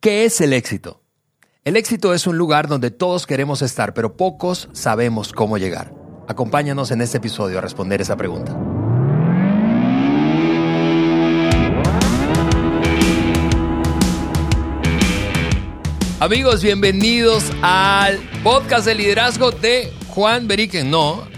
¿Qué es el éxito? El éxito es un lugar donde todos queremos estar, pero pocos sabemos cómo llegar. Acompáñanos en este episodio a responder esa pregunta. Amigos, bienvenidos al podcast de liderazgo de Juan Beriken. No,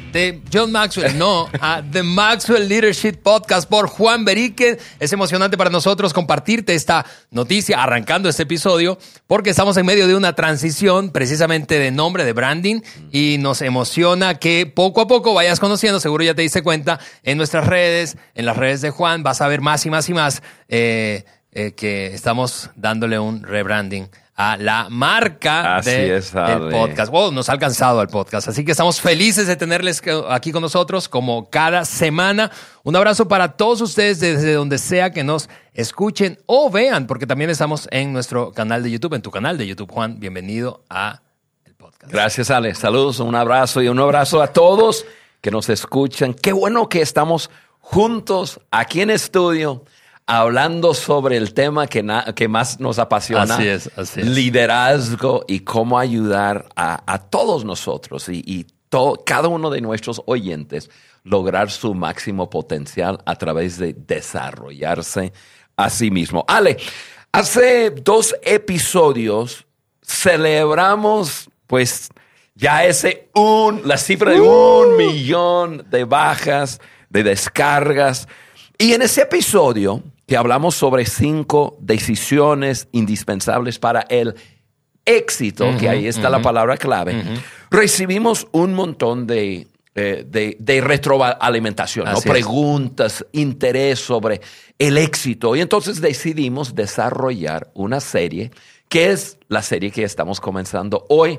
John Maxwell, no, a The Maxwell Leadership Podcast por Juan Beriken. Es emocionante para nosotros compartirte esta noticia arrancando este episodio porque estamos en medio de una transición precisamente de nombre, de branding y nos emociona que poco a poco vayas conociendo, seguro ya te diste cuenta, en nuestras redes, en las redes de Juan, vas a ver más y más y más eh, eh, que estamos dándole un rebranding a la marca de- es, del podcast. Wow, nos ha alcanzado el podcast. Así que estamos felices de tenerles aquí con nosotros como cada semana. Un abrazo para todos ustedes desde donde sea que nos escuchen o vean, porque también estamos en nuestro canal de YouTube, en tu canal de YouTube, Juan. Bienvenido a el podcast. Gracias, Ale. Saludos, un abrazo y un abrazo a todos que nos escuchan. Qué bueno que estamos juntos aquí en estudio hablando sobre el tema que, que más nos apasiona. Así es, así es. Liderazgo y cómo ayudar a, a todos nosotros y, y to- cada uno de nuestros oyentes lograr su máximo potencial a través de desarrollarse a sí mismo. Ale, hace dos episodios celebramos pues ya ese un, la cifra de un millón de bajas, de descargas. Y en ese episodio que hablamos sobre cinco decisiones indispensables para el éxito, que ahí está la palabra clave, recibimos un montón de, eh, de, de retroalimentación, preguntas, interés sobre el éxito. Y entonces decidimos desarrollar una serie, que es la serie que estamos comenzando hoy,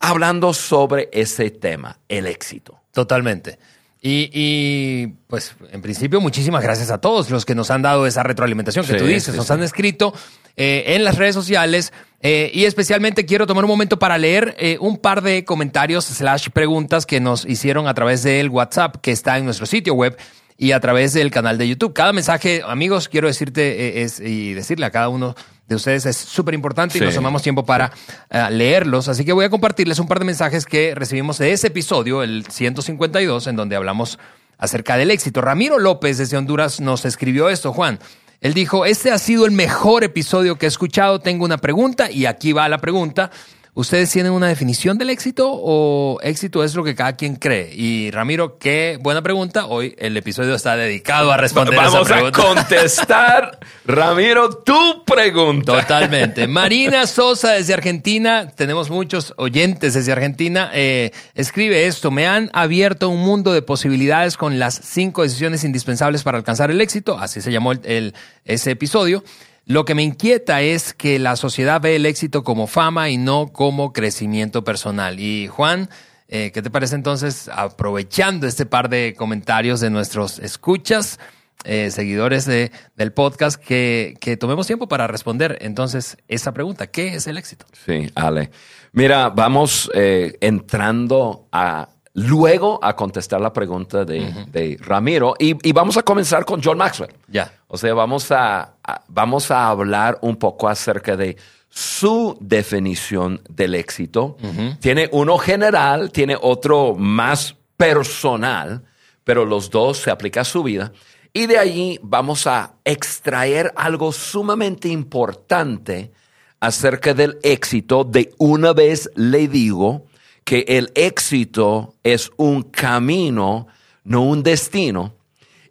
hablando sobre ese tema, el éxito. Totalmente. Y, y, pues en principio muchísimas gracias a todos los que nos han dado esa retroalimentación que Sí, tú dices, sí, nos sí. han escrito eh, en las redes sociales eh, y especialmente quiero tomar un momento para leer eh, un par de comentarios slash preguntas que nos hicieron a través del WhatsApp que está en nuestro sitio web y a través del canal de YouTube. Cada mensaje, amigos, quiero decirte eh, es, y decirle a cada uno de ustedes es súper importante y Sí. nos tomamos tiempo para eh, leerlos. Así que voy a compartirles un par de mensajes que recibimos de ese episodio, el 152, en donde hablamos acerca del éxito. Ramiro López desde Honduras nos escribió esto, Juan. Él dijo, este ha sido el mejor episodio que he escuchado. Tengo una pregunta y aquí va la pregunta. ¿Ustedes tienen una definición del éxito o éxito es lo que cada quien cree? Y Ramiro, qué buena pregunta. Hoy el episodio está dedicado a responder esa Vamos a pregunta. contestar, Ramiro, tu pregunta. Totalmente. Marina Sosa desde Argentina, tenemos muchos oyentes desde Argentina, eh, escribe esto, me han abierto un mundo de posibilidades con las cinco decisiones indispensables para alcanzar el éxito, así se llamó el- el- ese episodio. Lo que me inquieta es que la sociedad ve el éxito como fama y no como crecimiento personal. Y Juan, eh, ¿qué te parece entonces, aprovechando este par de comentarios de nuestros escuchas? eh, seguidores de, del podcast que, que tomemos tiempo para responder entonces esa pregunta. ¿Qué es el éxito? Sí, Ale. Mira, vamos eh, entrando a luego a contestar la pregunta de, de Ramiro y, y vamos a comenzar con John Maxwell. Ya. O sea, vamos a, a- vamos a hablar un poco acerca de su definición del éxito. Tiene uno general, tiene otro más personal, pero los dos se aplican a su vida. Y de allí vamos a extraer algo sumamente importante acerca del éxito. De una vez le digo que el éxito es un camino, no un destino.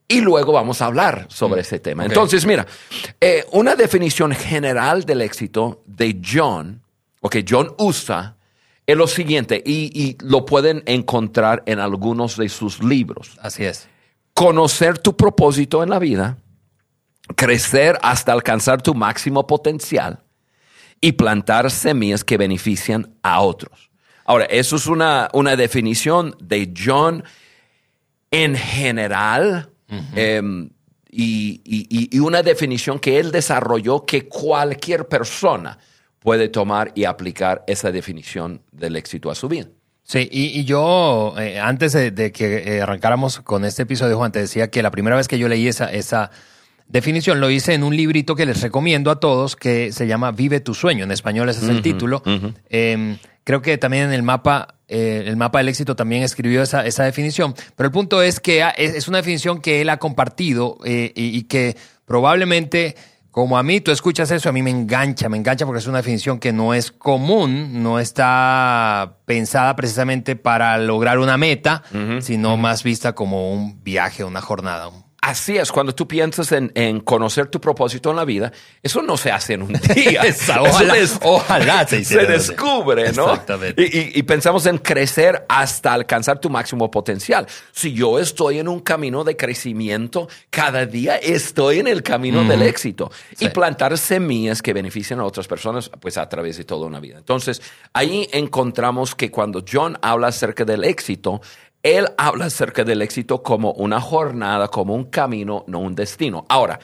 Y luego vamos a hablar sobre ese tema. Entonces, mira, eh, una definición general del éxito de John, o que John usa, es lo siguiente, y, y lo pueden encontrar en algunos de sus libros. Así es. Conocer tu propósito en la vida, crecer hasta alcanzar tu máximo potencial y plantar semillas que benefician a otros. Ahora, eso es una, una definición de John en general em, y, y- y una definición que él desarrolló que cualquier persona puede tomar y aplicar esa definición del éxito a su vida. Sí, y, y yo, eh, antes de, de que eh, arrancáramos con este episodio, Juan, te decía que la primera vez que yo leí esa, esa definición lo hice en un librito que les recomiendo a todos que se llama Vive tu sueño. En español ese es el título. Em, creo que también en el mapa, eh, el mapa del éxito también escribió esa, esa, definición. Pero el punto es que es una definición que él ha compartido eh, y, que probablemente como a mí, tú escuchas eso, a mí me engancha, me engancha porque es una definición que no es común, no está pensada precisamente para lograr una meta, sino más vista como un viaje, una jornada, Así es, cuando tú piensas en, conocer tu propósito en la vida, eso no se hace en un día. ojalá, ojalá se, se descubre, ¿no? Exactamente. Y, pensamos en crecer hasta alcanzar tu máximo potencial. Si yo estoy en un camino de crecimiento, cada día estoy en el camino del éxito. Y plantar semillas que beneficien a otras personas, pues a través de toda una vida. Entonces, ahí encontramos que cuando John habla acerca del éxito, él habla acerca del éxito como una jornada, como un camino, no un destino. Ahora,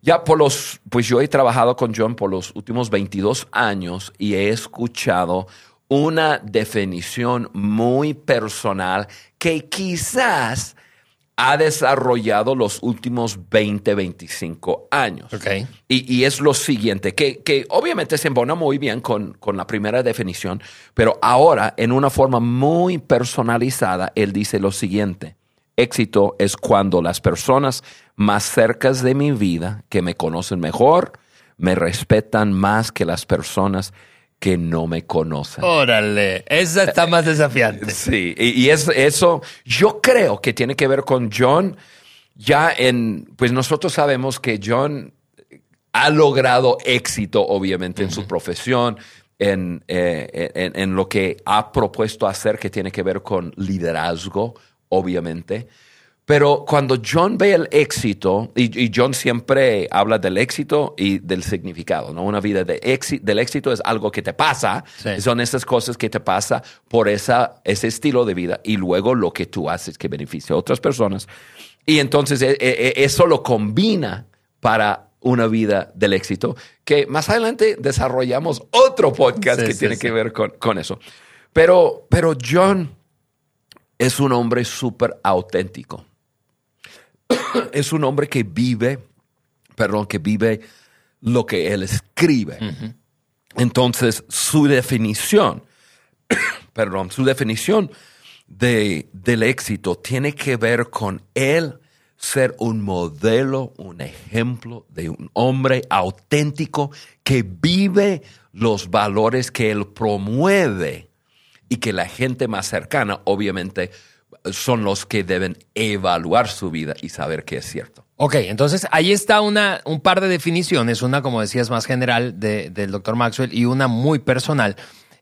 ya por los, pues yo he trabajado con John por los últimos 22 años y he escuchado una definición muy personal que quizás ha desarrollado los últimos 20, 25 años. Okay. Y, es lo siguiente, que, que, obviamente se embona muy bien con, con, la primera definición, pero ahora en una forma muy personalizada, él dice lo siguiente, éxito es cuando las personas más cercas de mi vida, que me conocen mejor, me respetan más que las personas que no me conocen. Órale, esa está más desafiante. Sí, y, eso yo creo que tiene que ver con John. Ya en, pues nosotros sabemos que John ha logrado éxito, obviamente, en su profesión, en, eh, en, en, lo que ha propuesto hacer, que tiene que ver con liderazgo, obviamente. Pero cuando John ve el éxito, y, John siempre habla del éxito y del significado, ¿no? Una vida de éxito, del éxito es algo que te pasa, son esas cosas que te pasa por esa, ese estilo de vida y luego lo que tú haces que beneficia a otras personas. Y entonces e, e, e, eso lo combina para una vida del éxito, que más adelante desarrollamos otro podcast que tiene que ver con, con eso. Pero, pero John es un hombre súper auténtico es un hombre que vive, perdón, que vive lo que él escribe. Entonces, su definición, perdón, su definición de, del éxito tiene que ver con él ser un modelo, un ejemplo de un hombre auténtico que vive los valores que él promueve y que la gente más cercana, obviamente, son los que deben evaluar su vida y saber que es cierto. Ok, entonces ahí está una, un par de definiciones, una como decías más general del doctor Maxwell y una muy personal.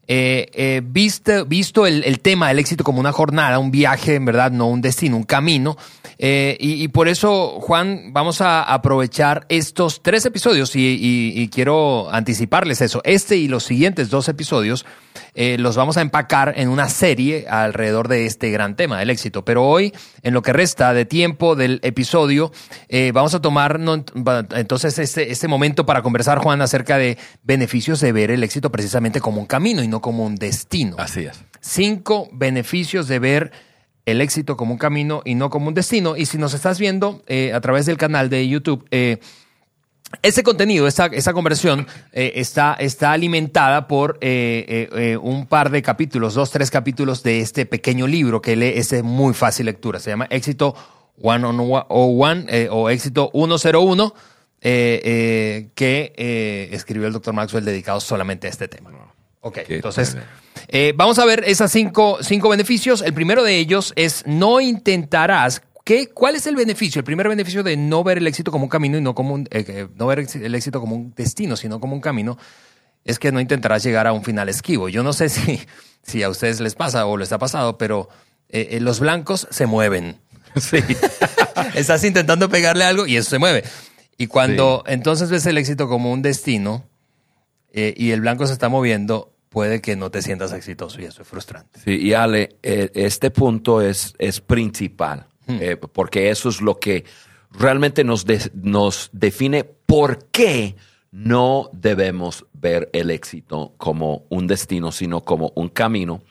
Eh, eh, visto el, tema del éxito como una jornada, un viaje, en verdad, no un destino, un camino. Eh, y, por eso, Juan, vamos a aprovechar estos tres episodios y, quiero anticiparles eso. Este y los siguientes dos episodios los vamos a empacar en una serie alrededor de este gran tema del éxito. Pero hoy, en lo que resta de tiempo del episodio, vamos a tomar entonces este, este momento para conversar, Juan, acerca de beneficios de ver el éxito precisamente como un camino y no como un destino. Así es. Cinco beneficios de ver el éxito como un camino y no como un destino. Y si nos estás viendo eh, a través del canal de YouTube, eh, ese contenido, esa, conversión eh, está, está alimentada por un par de capítulos, dos, tres capítulos de este pequeño libro que lee, es muy fácil lectura. Se llama Éxito 101 o Éxito 101, que escribió el doctor Maxwell dedicado solamente a este tema. Ok, entonces eh, vamos a ver esos cinco, cinco beneficios. El primero de ellos es no intentarás ¿Qué, ¿Cuál es el beneficio? El primer beneficio de no ver el éxito como un camino y no como un, eh, no ver el éxito como un destino, sino como un camino, es que no intentarás llegar a un final esquivo. Yo no sé si, si a ustedes les pasa o les ha pasado, pero eh, los blancos se mueven. Sí. Estás intentando pegarle algo y eso se mueve. Y cuando entonces ves el éxito como un destino y el blanco se está moviendo, puede que no te sientas exitoso y eso es frustrante. Sí, y Ale, eh, este punto es, es principal, hmm. eh, porque eso es lo que realmente nos, nos define por qué no debemos ver el éxito como un destino, sino como un camino.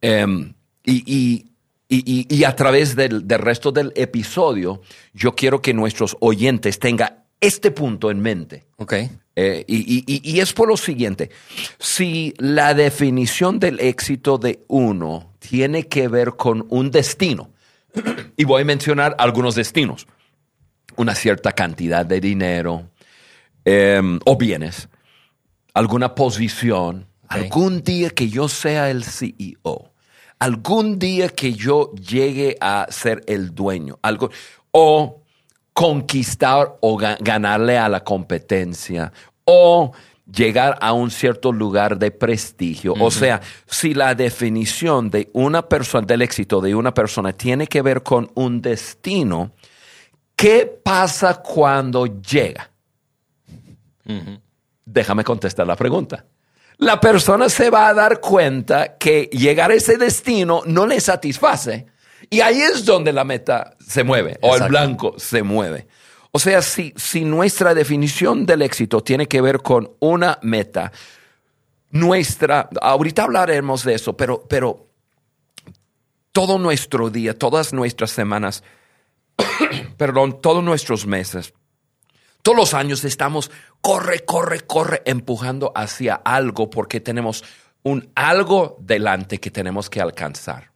Em, y, y, a través del, del, resto del episodio, yo quiero que nuestros oyentes tengan este punto en mente. Ok. Eh, y, y- y- y es por lo siguiente, si la definición del éxito de uno tiene que ver con un destino, y voy a mencionar algunos destinos, una cierta cantidad de dinero em, o bienes, alguna posición, algún día que yo sea el CEO, algún día que yo llegue a ser el dueño, algo, o conquistar o ga- ganarle a la competencia, o llegar a un cierto lugar de prestigio. O sea, si la definición de una persona, del éxito de una persona tiene que ver con un destino, ¿qué pasa cuando llega? Déjame contestar la pregunta. La persona se va a dar cuenta que llegar a ese destino no le satisface. Y ahí es donde la meta se mueve o el blanco se mueve. O sea, si, si nuestra definición del éxito tiene que ver con una meta, nuestra, ahorita hablaremos de eso, pero, pero todo nuestro día, todas nuestras semanas, perdón, todos nuestros meses, todos los años estamos corre, corre, corre, empujando hacia algo porque tenemos un algo delante que tenemos que alcanzar.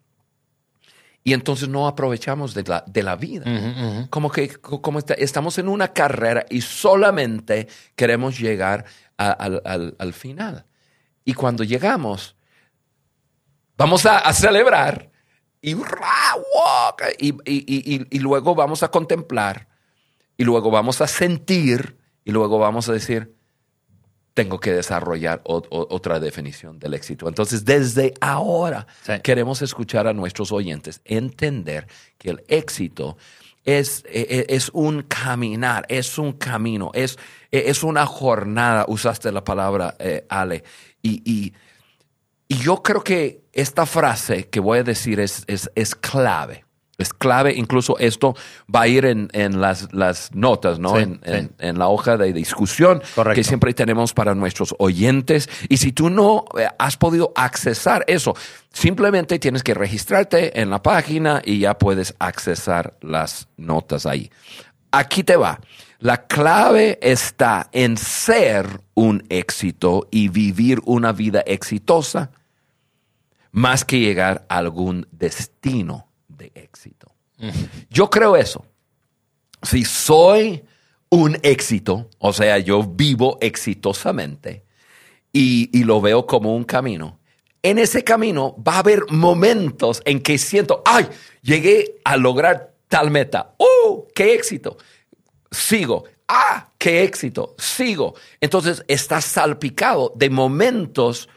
Y entonces no aprovechamos de la, de la vida. Como que como está- estamos en una carrera y solamente queremos llegar a- al, al- al final. Y cuando llegamos, vamos a, a celebrar y luego vamos a contemplar y luego vamos a sentir y luego vamos a decir, tengo que desarrollar o- o- otra definición del éxito. Entonces, desde ahora Sí. queremos escuchar a nuestros oyentes, entender que el éxito es, e- e- es un caminar, es un camino, es, e- es una jornada, usaste la palabra, eh, Ale, y, y- y yo creo que esta frase que voy a decir es, es, es clave. Es clave, incluso esto va a ir en, en las, las notas, ¿no? Sí, en, sí. en- en la hoja de discusión Correcto. que siempre tenemos para nuestros oyentes. Y si tú no eh, has podido accesar eso, simplemente tienes que registrarte en la página y ya puedes accesar las notas ahí. Aquí te va. La clave está en ser un éxito y vivir una vida exitosa más que llegar a algún destino éxito. Yo creo eso. Si soy un éxito, o sea, yo vivo exitosamente y, y lo veo como un camino, en ese camino va a haber momentos en que siento, ay, llegué a lograr tal meta. ¡Oh, qué éxito! Sigo. ¡Ah, qué éxito! Sigo. Entonces está salpicado de momentos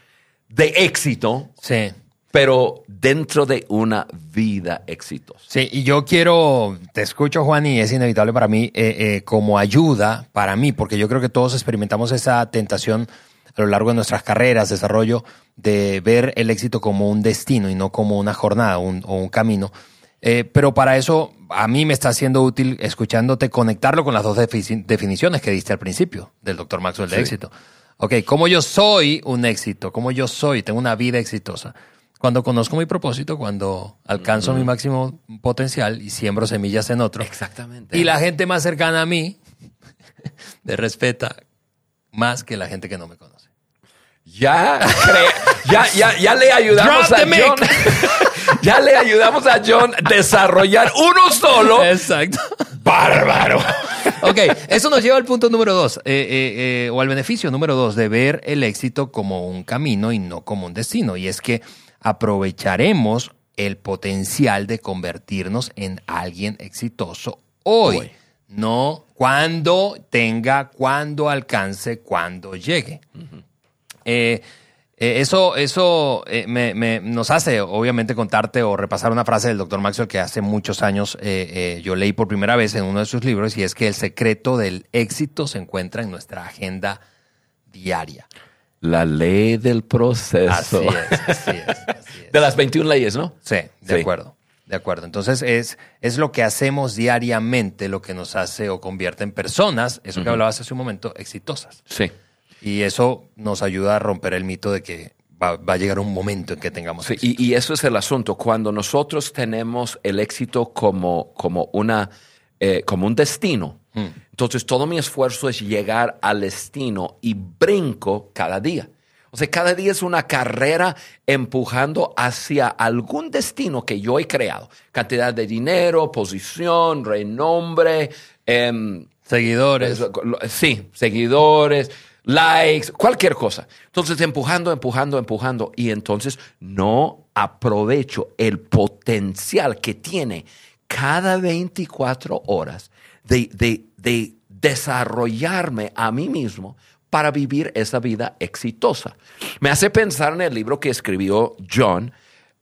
de éxito, Sí. Pero dentro de una vida exitosa. Sí, y yo quiero, te escucho Juan y es inevitable para mí eh, eh, como ayuda para mí, porque yo creo que todos experimentamos esa tentación a lo largo de nuestras carreras, desarrollo, de ver el éxito como un destino y no como una jornada un- o un camino. Eh, pero para eso a mí me está siendo útil escuchándote conectarlo con las dos defi- definiciones que diste al principio del doctor Maxwell de Sí. éxito. Ok, ¿cómo yo soy un éxito? ¿Cómo yo soy? Tengo una vida exitosa. Cuando conozco mi propósito, cuando alcanzo mi máximo potencial y siembro semillas en otro. Exactamente. Y la gente más cercana a mí me respeta más que la gente que no me conoce. Ya, ya, ya, ya le ayudamos Drop a the. John. ya le ayudamos a John a desarrollar uno solo. Exacto. Bárbaro. Ok, eso nos lleva al punto número dos, eh, eh, eh, o al beneficio número dos, de ver el éxito como un camino y no como un destino. Y es que aprovecharemos el potencial de convertirnos en alguien exitoso hoy, Hoy. no cuando tenga, cuando alcance, cuando llegue. Eh, eh, eso eso eh, me- me- nos hace, obviamente, contarte o repasar una frase del doctor Maxwell que hace muchos años eh, yo leí por primera vez en uno de sus libros, y es que el secreto del éxito se encuentra en nuestra agenda diaria. La ley del proceso. Así es, así es, así es. De las 21 leyes, ¿no? Sí, de Sí. acuerdo. De acuerdo. Entonces es, es lo que hacemos diariamente lo que nos hace o convierte en personas, eso que hablabas hace un momento, exitosas. Sí. Y eso nos ayuda a romper el mito de que va, va a llegar un momento en que tengamos Sí, éxito. y, y eso es el asunto. Cuando nosotros tenemos el éxito como, como, una, eh, como un destino, Entonces todo mi esfuerzo es llegar al destino y brinco cada día. O sea, cada día es una carrera empujando hacia algún destino que yo he creado. Cantidad de dinero, posición, renombre. Em, seguidores. Sí, seguidores, likes, cualquier cosa. Entonces, empujando, empujando, empujando. Y entonces no aprovecho el potencial que tiene cada 24 horas de, de, de desarrollarme a mí mismo para vivir esa vida exitosa. Me hace pensar en el libro que escribió John,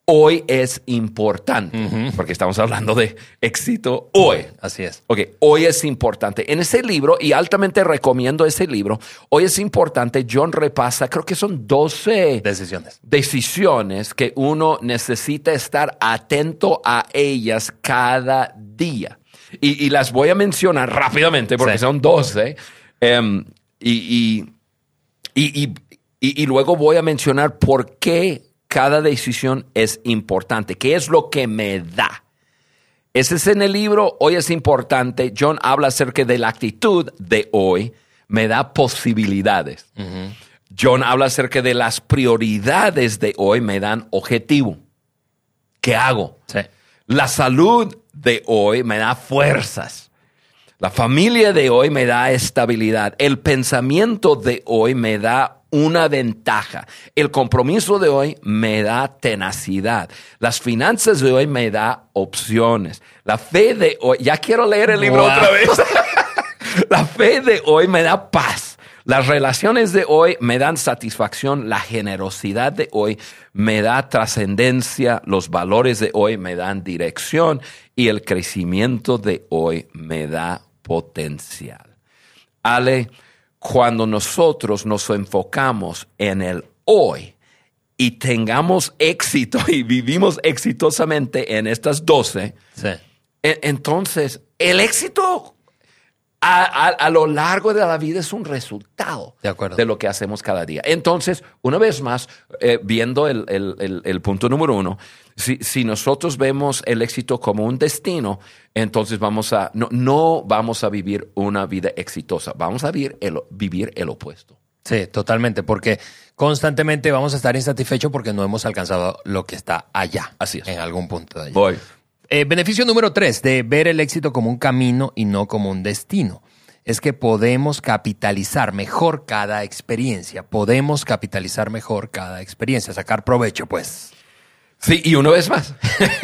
Hoy es importante, porque estamos hablando de éxito hoy. Así es. Ok, hoy es importante. En ese libro, y altamente recomiendo ese libro, Hoy es importante, John repasa, creo que son 12 decisiones. Decisiones que uno necesita estar atento a ellas cada día. Y, las voy a mencionar rápidamente porque son 12. Em, y, y, luego voy a mencionar por qué cada decisión es importante, qué es lo que me da. Ese es en el libro, hoy es importante. John habla acerca de la actitud de hoy, me da posibilidades. John habla acerca de las prioridades de hoy, me dan objetivo. ¿Qué hago? La salud de hoy me da fuerzas. La familia de hoy me da estabilidad. El pensamiento de hoy me da una ventaja. El compromiso de hoy me da tenacidad. Las finanzas de hoy me da opciones. La fe de hoy, ya quiero leer el libro otra vez. La fe de hoy me da paz. Las relaciones de hoy me dan satisfacción, la generosidad de hoy me da trascendencia, los valores de hoy me dan dirección y el crecimiento de hoy me da potencial. Ale, cuando nosotros nos enfocamos en el hoy y tengamos éxito y vivimos exitosamente en estas 12, e, entonces el éxito a, lo largo de la vida es un resultado de, lo que hacemos cada día. Entonces, una vez más, eh, viendo el, punto número uno, si, nosotros vemos el éxito como un destino, entonces vamos a, no, no vamos a vivir una vida exitosa, vamos a vivir el, vivir el opuesto. Sí, totalmente, porque constantemente vamos a estar insatisfechos porque no hemos alcanzado lo que está allá. Así es. En algún punto de allá. Voy. Eh, beneficio número tres de ver el éxito como un camino y no como un destino es que podemos capitalizar mejor cada experiencia. Podemos capitalizar mejor cada experiencia, sacar provecho, pues. Sí, y una vez más,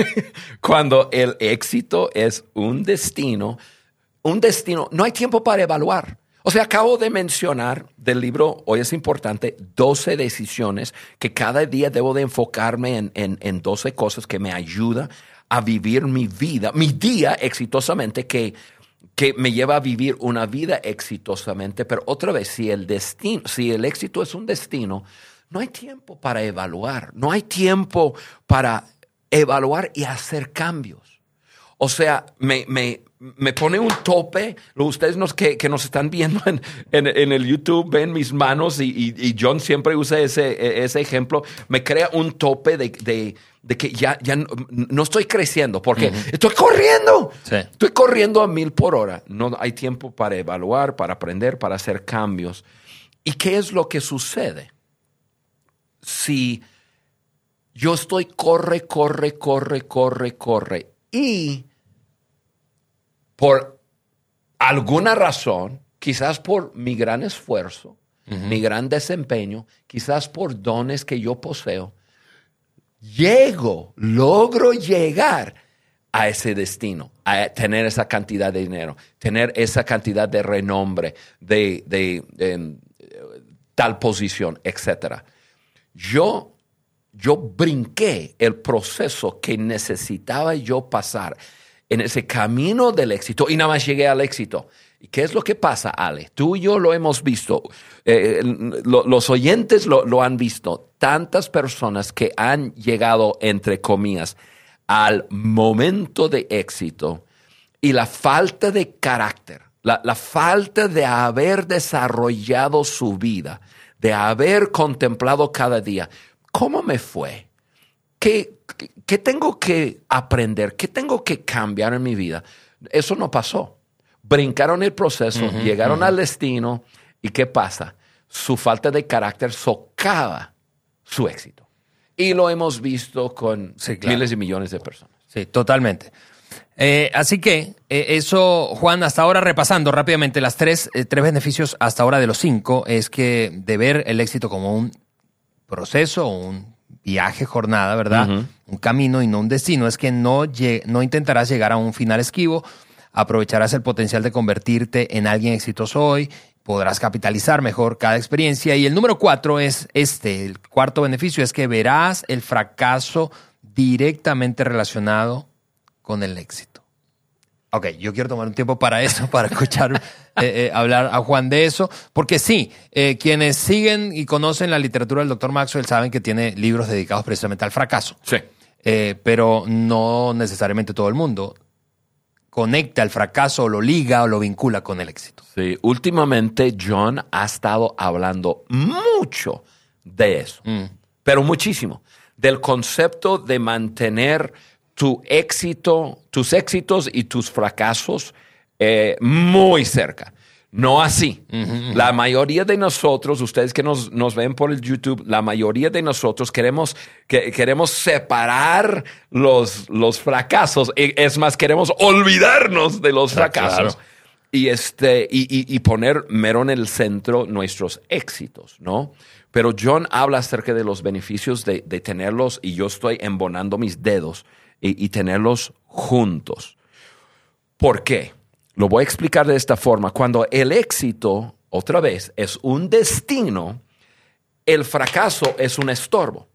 cuando el éxito es un destino, un destino, no hay tiempo para evaluar. O sea, acabo de mencionar del libro, hoy es importante, 12 decisiones que cada día debo de enfocarme en, en, en 12 cosas que me ayudan a vivir mi vida, mi día exitosamente, que que me lleva a vivir una vida exitosamente, pero otra vez, si el destino, si el éxito es un destino, no hay tiempo para evaluar, no hay tiempo para evaluar y hacer cambios. O sea, me, me, me pone un tope. Ustedes nos, que, que nos están viendo en, en, el YouTube ven mis manos y, y, John siempre usa ese, ese ejemplo. Me crea un tope de, de, de que ya, ya no, estoy creciendo porque estoy corriendo. Estoy corriendo a mil por hora. No hay tiempo para evaluar, para aprender, para hacer cambios. ¿Y qué es lo que sucede? Si yo estoy corre, corre, corre, corre, corre y por alguna razón, quizás por mi gran esfuerzo, mi gran desempeño, quizás por dones que yo poseo, llego, logro llegar a ese destino, a tener esa cantidad de dinero, tener esa cantidad de renombre, de, tal posición, etc. Yo, yo brinqué el proceso que necesitaba yo pasar en ese camino del éxito y nada más llegué al éxito. ¿Y qué es lo que pasa, Ale? Tú y yo lo hemos visto, eh, los oyentes lo, han visto, tantas personas que han llegado, entre comillas, al momento de éxito y la falta de carácter, la, la falta de haber desarrollado su vida, de haber contemplado cada día, ¿cómo me fue? ¿Qué, ¿Qué tengo que aprender? ¿Qué tengo que cambiar en mi vida? Eso no pasó. brincaron el proceso, llegaron al destino y ¿qué pasa? Su falta de carácter socava su éxito. Y lo hemos visto con miles y millones de personas. Sí, totalmente. Eh, así que eh, eso, Juan, hasta ahora repasando rápidamente las tres, eh, tres beneficios hasta ahora de los cinco, es que de ver el éxito como un proceso, un viaje, jornada, ¿verdad? Un camino y no un destino, es que no, no intentarás llegar a un final esquivo, aprovecharás el potencial de convertirte en alguien exitoso hoy, podrás capitalizar mejor cada experiencia. Y el número cuatro es este, el cuarto beneficio es que verás el fracaso directamente relacionado con el éxito. Ok, yo quiero tomar un tiempo para eso, para escuchar eh, eh, hablar a Juan de eso, porque sí, eh, quienes siguen y conocen la literatura del doctor Maxwell saben que tiene libros dedicados precisamente al fracaso. Sí. pero no necesariamente todo el mundo conecta el fracaso o lo liga o lo vincula con el éxito. Sí, últimamente John ha estado hablando mucho de eso, mm. pero muchísimo, del concepto de mantener tu éxito, tus éxitos y tus fracasos eh, muy cerca. No así. La mayoría de nosotros, ustedes que nos, ven por el YouTube, la mayoría de nosotros queremos, que, queremos separar los, los fracasos. E, es más, queremos olvidarnos de los fracasos. Y, este, y, poner mero en el centro nuestros éxitos, ¿no? Pero John habla acerca de los beneficios de, de tenerlos y yo estoy embonando mis dedos y, tenerlos juntos. ¿Por qué? Lo voy a explicar de esta forma. Cuando el éxito, otra vez, es un destino, el fracaso es un estorbo.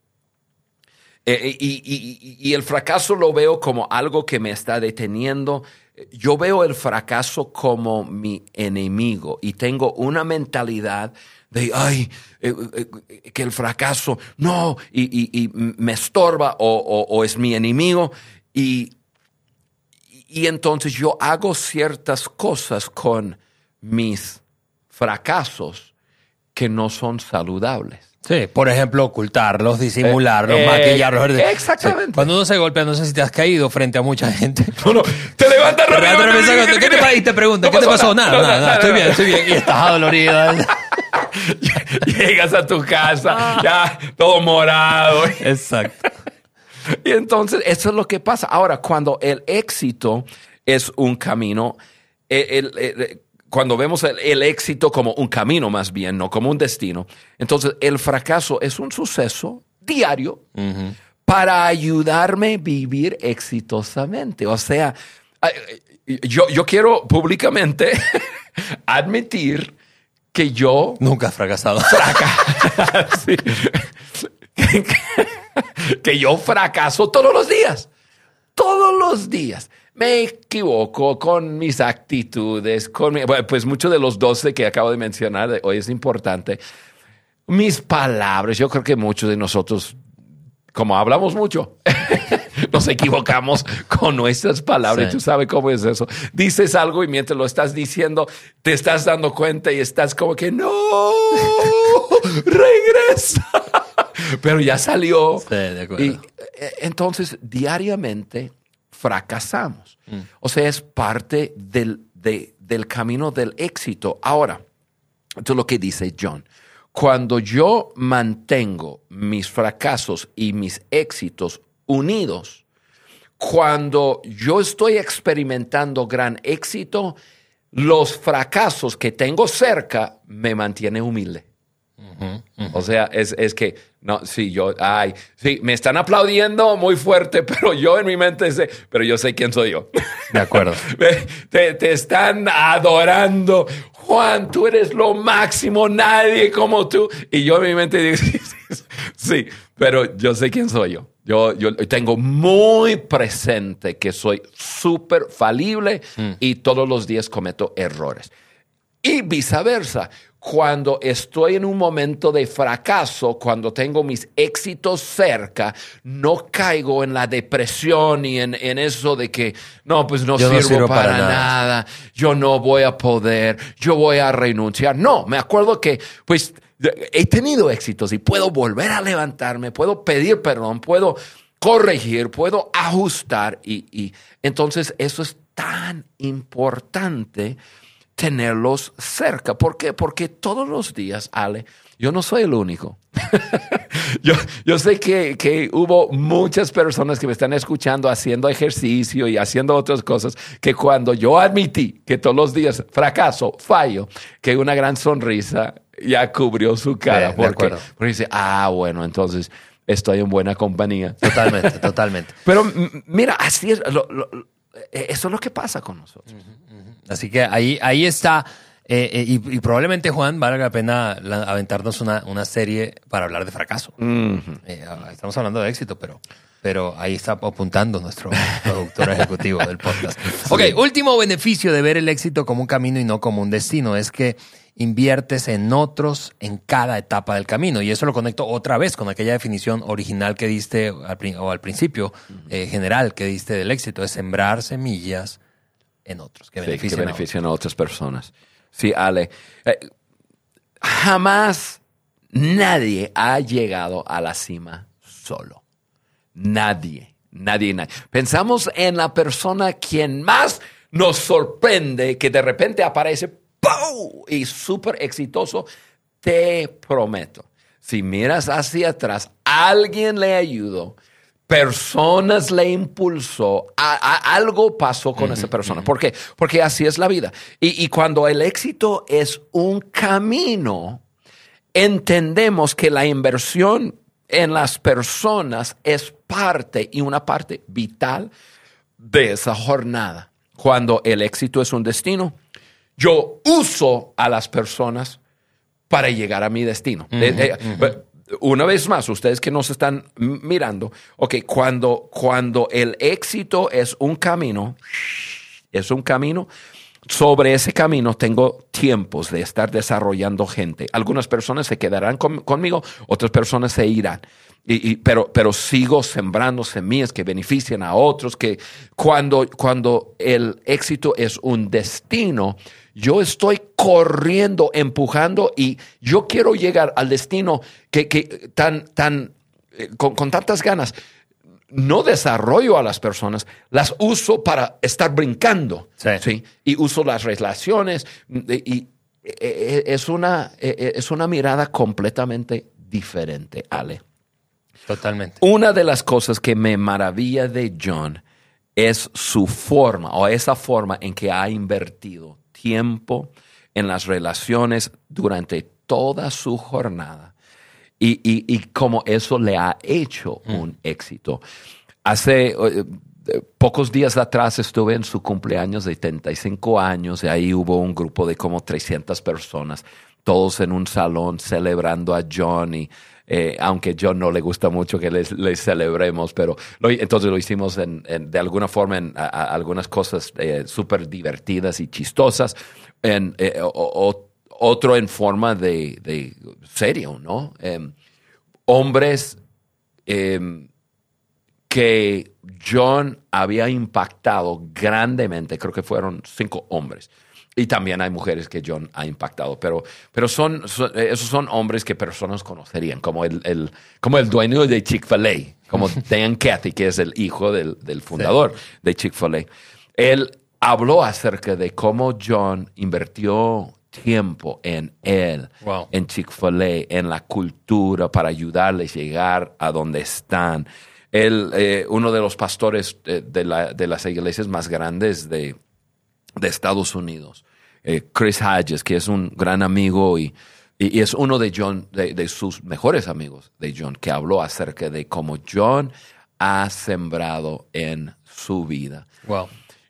Eh, eh, y, el fracaso lo veo como algo que me está deteniendo. Yo veo el fracaso como mi enemigo y tengo una mentalidad de, ay, eh, que el fracaso, no, y, me estorba o, es mi enemigo. Y, y entonces yo hago ciertas cosas con mis fracasos que no son saludables. Sí, por ejemplo, ocultarlos, disimularlos, eh, maquillarlos. Eh, exactamente. Cuando uno se golpea, no sé si te has caído frente a mucha gente. No, no, te levantas rápido. ¿Qué te? Y te preguntan, ¿qué te pasó? Nada, nada, nada, estoy bien, estoy bien. Y estás adolorido. Llegas a tu casa, ya todo morado. Exacto. Y entonces, eso es lo que pasa. Ahora, cuando el éxito es un camino, el, cuando vemos el, éxito como un camino más bien, no como un destino, entonces el fracaso es un suceso diario para ayudarme a vivir exitosamente. O sea, yo, yo quiero públicamente admitir que yo... Nunca he fracasado. que yo fracaso todos los días. Todos los días me equivoco con mis actitudes, con pues muchos de los 12 que acabo de mencionar hoy es importante. Mis palabras, yo creo que muchos de nosotros, como hablamos mucho, nos equivocamos con nuestras palabras. Tú sabes cómo es eso. Dices algo y mientras lo estás diciendo, te estás dando cuenta y estás como que no, regresa. Pero ya salió. Sí, de acuerdo. Y eh, entonces, diariamente fracasamos. Mm. O sea, es parte del, del camino del éxito. Ahora, esto es lo que dice John. Cuando yo mantengo mis fracasos y mis éxitos unidos, cuando yo estoy experimentando gran éxito, los fracasos que tengo cerca me mantienen humilde. O sea, es, es, que, no, sí, yo, ay, sí, me están aplaudiendo muy fuerte, pero yo en mi mente sé, pero yo sé quién soy yo. De acuerdo. te, te, están adorando. Juan, tú eres lo máximo, nadie como tú. Y yo en mi mente digo, sí, pero yo sé quién soy yo. Yo, yo tengo muy presente que soy súper falible mm. y todos los días cometo errores. Y viceversa cuando estoy en un momento de fracaso, cuando tengo mis éxitos cerca, no caigo en la depresión y en, eso de que, no, pues no, sirvo, para, nada. yo no voy a poder, yo voy a renunciar. No, me acuerdo que, pues, he tenido éxitos y puedo volver a levantarme, puedo pedir perdón, puedo corregir, puedo ajustar y, y entonces eso es tan importante tenerlos cerca. ¿Por qué? Porque todos los días, Ale, yo no soy el único. yo, yo, sé que, que, hubo muchas personas que me están escuchando haciendo ejercicio y haciendo otras cosas, que cuando yo admití que todos los días fracaso, fallo, que una gran sonrisa ya cubrió su cara. porque, porque dice, ah, bueno, entonces estoy en buena compañía. Totalmente, totalmente. Pero mira, así es, e, eso es lo que pasa con nosotros. Así que ahí, ahí está. Eh, eh, y, probablemente, Juan, valga la pena aventarnos una, una, serie para hablar de fracaso. Eh, ah, estamos hablando de éxito, pero, pero ahí está apuntando nuestro productor ejecutivo del podcast. Ok, último beneficio de ver el éxito como un camino y no como un destino es que inviertes en otros en cada etapa del camino. Y eso lo conecto otra vez con aquella definición original que diste al, o al principio, eh, general que diste del éxito, es sembrar semillas en otros, que beneficien, a, otras personas. Sí, Ale. Eh, jamás nadie ha llegado a la cima solo. Nadie, nadie, nadie. Pensamos en la persona quien más nos sorprende que de repente aparece y súper exitoso, te prometo, si miras hacia atrás, alguien le ayudó, personas le impulsó, algo pasó con esa persona. ¿Por qué? Porque así es la vida. Y, y cuando el éxito es un camino, entendemos que la inversión en las personas es parte y una parte vital de esa jornada. Cuando el éxito es un destino, yo uso a las personas para llegar a mi destino. Eh, eh, una vez más, ustedes que nos están mirando, ok, cuando, cuando el éxito es un camino, es un camino, sobre ese camino tengo tiempos de estar desarrollando gente. Algunas personas se quedarán conmigo, otras personas se irán. Y, pero, pero sigo sembrando semillas que benefician a otros, que cuando, cuando el éxito es un destino, yo estoy corriendo, empujando y yo quiero llegar al destino que, tan, tan, eh, con, tantas ganas. No desarrollo a las personas, las uso para estar brincando. Sí. Y uso las relaciones y, es, una, es una mirada completamente diferente, Ale. Totalmente. Una de las cosas que me maravilla de John es su forma o esa forma en que ha invertido tiempo en las relaciones durante toda su jornada y, y, cómo eso le ha hecho mm. un éxito. Hace eh, pocos días atrás estuve en su cumpleaños de 75 años y ahí hubo un grupo de como 300 personas, todos en un salón celebrando a Johnny. Eh, aunque John no le gusta mucho que les, celebremos, pero entonces lo hicimos de alguna forma en algunas cosas eh, súper divertidas y chistosas, en, eh, otro en forma de, serio, ¿no? Em, hombres em, que John había impactado grandemente, creo que fueron cinco hombres y también hay mujeres que John ha impactado, pero, pero son, esos son hombres que personas conocerían, como el, el como el dueño de Chick-fil-A, como Dan Cathy, que es el hijo del, del fundador de Chick-fil-A. Él habló acerca de cómo John invirtió tiempo en él, en Chick-fil-A, en la cultura para ayudarles a llegar a donde están. Él, eh, uno de los pastores de, de, la, de las iglesias más grandes de, de Estados Unidos, eh, Chris Hodges, que es un gran amigo y, y, es uno de, John, de, sus mejores amigos de John, que habló acerca de cómo John ha sembrado en su vida. Wow.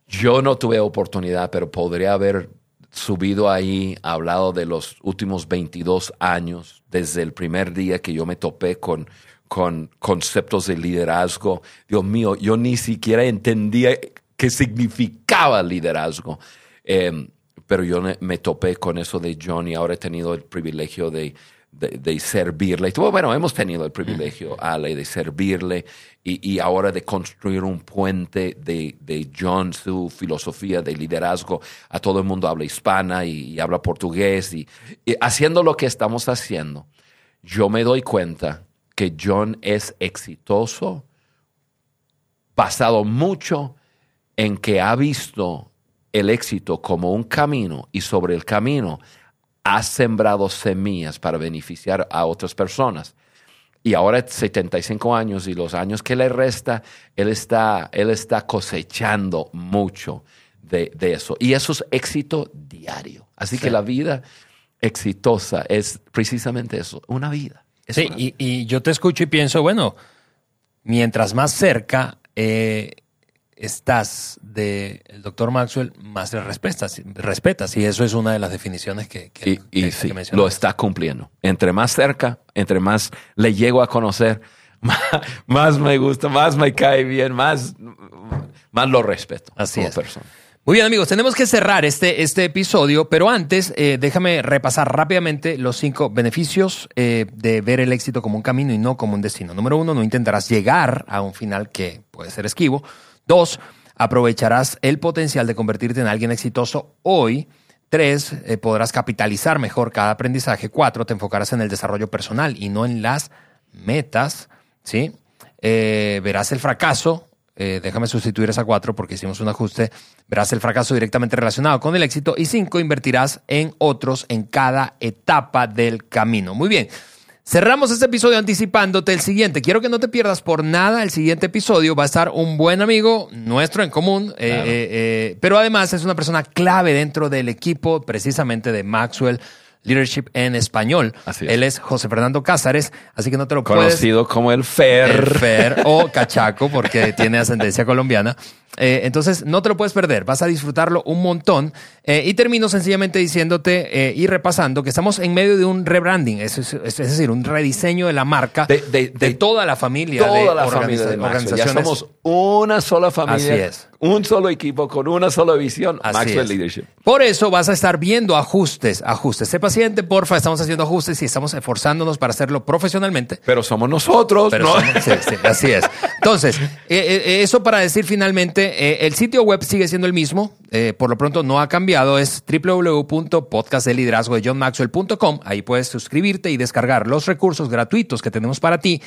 Yo no tuve oportunidad, pero podría haber subido ahí, hablado de los últimos 22 años, desde el primer día que yo me topé con, con conceptos de liderazgo. Dios mío, yo ni siquiera entendía qué significaba liderazgo. Em, pero yo me topé con eso de John y ahora he tenido el privilegio de, de, servirle. Bueno, hemos tenido el privilegio, Ale, de servirle y, y ahora de construir un puente de, de, John, su filosofía de liderazgo. A todo el mundo habla hispana y, habla portugués y, haciendo lo que estamos haciendo, yo me doy cuenta que John es exitoso basado mucho en que ha visto el éxito como un camino y sobre el camino ha sembrado semillas para beneficiar a otras personas. Y ahora 75 años y los años que le resta, él está, él está cosechando mucho de, eso. Y eso es éxito diario. Así que la vida exitosa es precisamente eso, una vida. sí, Y, yo te escucho y pienso, bueno, mientras más cerca eh, estás del doctor Maxwell, más le respetas, respetas. Y eso es una de las definiciones que, que, y, lo está cumpliendo. Entre más cerca, entre más le llego a conocer, más, me gusta, más me cae bien, más, más lo respeto Así como es. persona. Muy bien, amigos, tenemos que cerrar este, este episodio, pero antes eh, déjame repasar rápidamente los cinco beneficios eh, de ver el éxito como un camino y no como un destino. Número uno, no intentarás llegar a un final que puede ser esquivo. Dos, aprovecharás el potencial de convertirte en alguien exitoso hoy. Tres, eh, podrás capitalizar mejor cada aprendizaje. Cuatro, te enfocarás en el desarrollo personal y no en las metas. ¿sí? Eh, verás el fracaso. Eh, déjame sustituir esa cuatro porque hicimos un ajuste. Verás el fracaso directamente relacionado con el éxito. Y cinco, invertirás en otros en cada etapa del camino. Muy bien. Cerramos este episodio anticipándote el siguiente. Quiero que no te pierdas por nada el siguiente episodio. Va a estar un buen amigo nuestro en común, eh, eh, eh, pero además es una persona clave dentro del equipo precisamente de Maxwell. Leadership en español. Él es José Fernando Cázares, así que no te lo puedes... Conocido como el Fer. El Fer o Cachaco, porque tiene ascendencia colombiana. Eh, entonces, no te lo puedes perder, vas a disfrutarlo un montón. Eh, y termino sencillamente diciéndote eh, y repasando que estamos en medio de un rebranding, es, es, decir, un rediseño de la marca de, toda la familia toda de la familia de organizaciones. Ya somos una sola familia. Así es un solo equipo con una sola visión, Maxwell Leadership. Por eso vas a estar viendo ajustes, ajustes. Sé paciente, porfa, estamos haciendo ajustes y estamos esforzándonos para hacerlo profesionalmente. Pero somos nosotros, ¿no? sí, sí, así es. Entonces, eso para decir finalmente eh, el sitio web sigue siendo el mismo, eh, por lo pronto no ha cambiado, es www.podcastdeliderazgo de Ahí puedes suscribirte y descargar los recursos gratuitos que tenemos para ti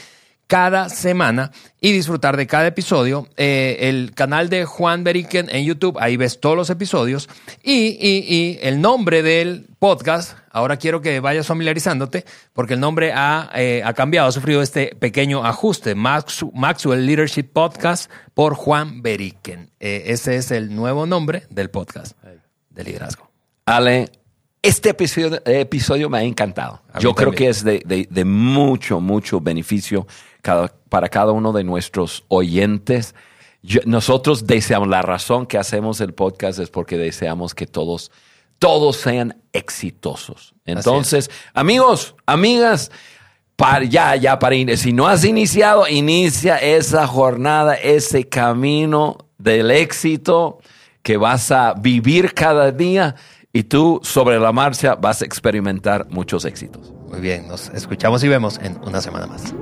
cada semana y disfrutar de cada episodio. Eh, el canal de Juan Beriken en YouTube, ahí ves todos los episodios. Y, el nombre del podcast, ahora quiero que vayas familiarizándote, porque el nombre ha, eh, cambiado, ha sufrido este pequeño ajuste. Maxwell Leadership Podcast por Juan Beriken. Eh, ese es el nuevo nombre del podcast de liderazgo. Ale, este episodio, me ha encantado. Yo creo que es de, mucho, mucho beneficio para cada uno de nuestros oyentes. nosotros deseamos, la razón que hacemos el podcast es porque deseamos que todos, todos sean exitosos. Entonces, amigos, amigas, para, ya, ya, para, si no has iniciado, inicia esa jornada, ese camino del éxito que vas a vivir cada día y tú sobre la marcha vas a experimentar muchos éxitos. Muy bien, nos escuchamos y vemos en una semana más.